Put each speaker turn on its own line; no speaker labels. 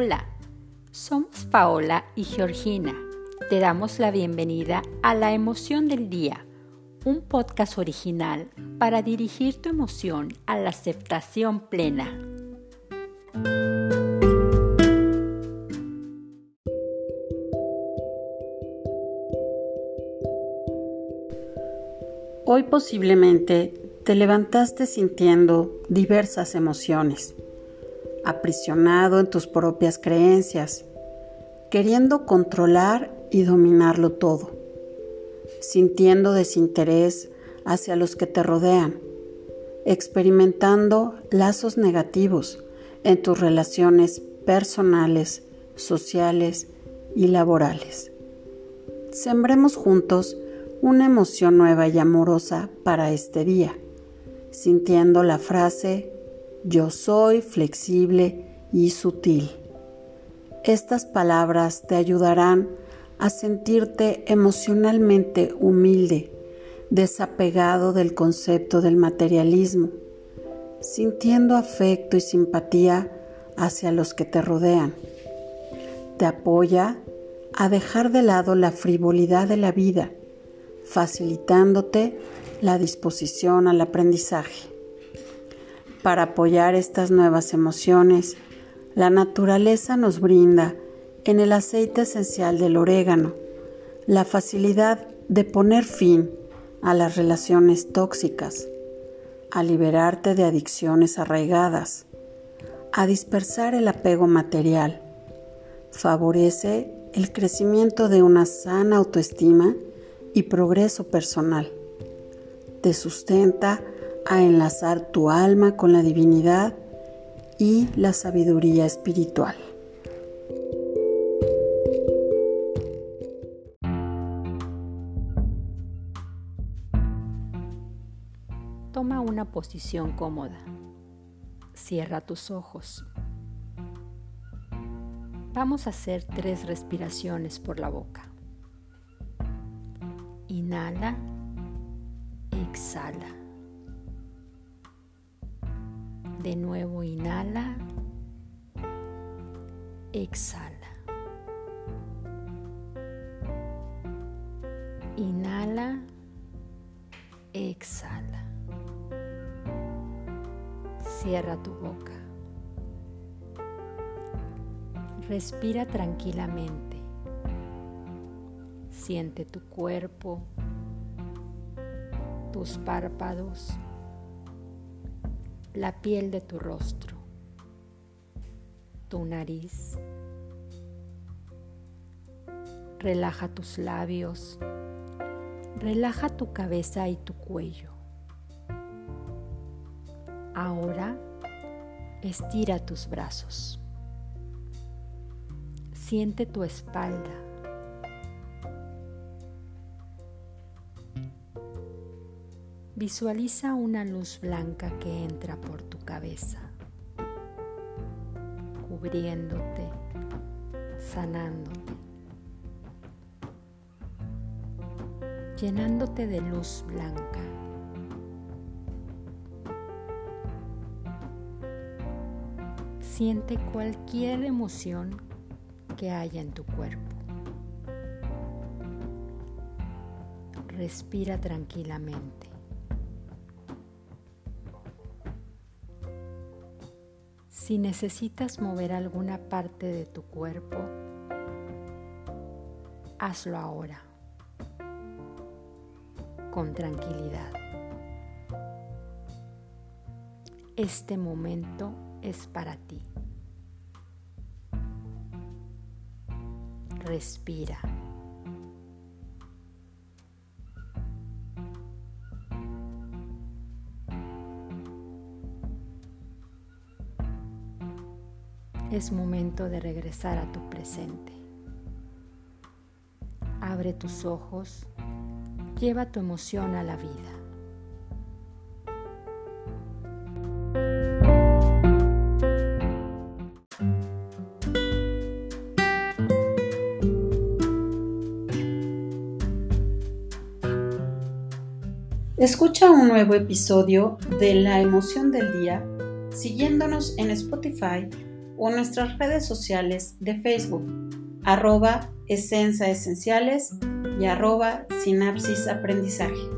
Hola, somos Paola y Georgina. Te damos la bienvenida a La Emoción del Día, un podcast original para dirigir tu emoción a la aceptación plena.
Hoy posiblemente te levantaste sintiendo diversas emociones, aprisionado en tus propias creencias, queriendo controlar y dominarlo todo, sintiendo desinterés hacia los que te rodean, experimentando lazos negativos en tus relaciones personales, sociales y laborales. Sembremos juntos una emoción nueva y amorosa para este día sintiendo la frase yo soy flexible y sutil. Estas palabras te ayudarán a sentirte emocionalmente humilde, desapegado del concepto del materialismo, sintiendo afecto y simpatía hacia los que te rodean. Te apoya a dejar de lado la frivolidad de la vida, facilitándote la disposición al aprendizaje. Para apoyar estas nuevas emociones, la naturaleza nos brinda en el aceite esencial del orégano la facilidad de poner fin a las relaciones tóxicas, a liberarte de adicciones arraigadas, a dispersar el apego material. Favorece el crecimiento de una sana autoestima y progreso personal te sustenta a enlazar tu alma con la divinidad y la sabiduría espiritual.
Toma una posición cómoda. Cierra tus ojos. Vamos a hacer tres respiraciones por la boca. Inhala exhala. De nuevo inhala, exhala. Inhala, exhala. Cierra tu boca. Respira tranquilamente. Siente tu cuerpo tus párpados, la piel de tu rostro, tu nariz. Relaja tus labios, relaja tu cabeza y tu cuello. Ahora estira tus brazos. Siente tu espalda Visualiza una luz blanca que entra por tu cabeza, cubriéndote, sanándote, llenándote de luz blanca. Siente cualquier emoción que haya en tu cuerpo. Respira tranquilamente. Si necesitas mover alguna parte de tu cuerpo, hazlo ahora, con tranquilidad. Este momento es para ti. Respira. Es momento de regresar a tu presente. Abre tus ojos, lleva tu emoción a la vida.
Escucha un nuevo episodio de La emoción del día siguiéndonos en Spotify o nuestras redes sociales de Facebook, arroba Esenciales y arroba Sinapsis Aprendizaje.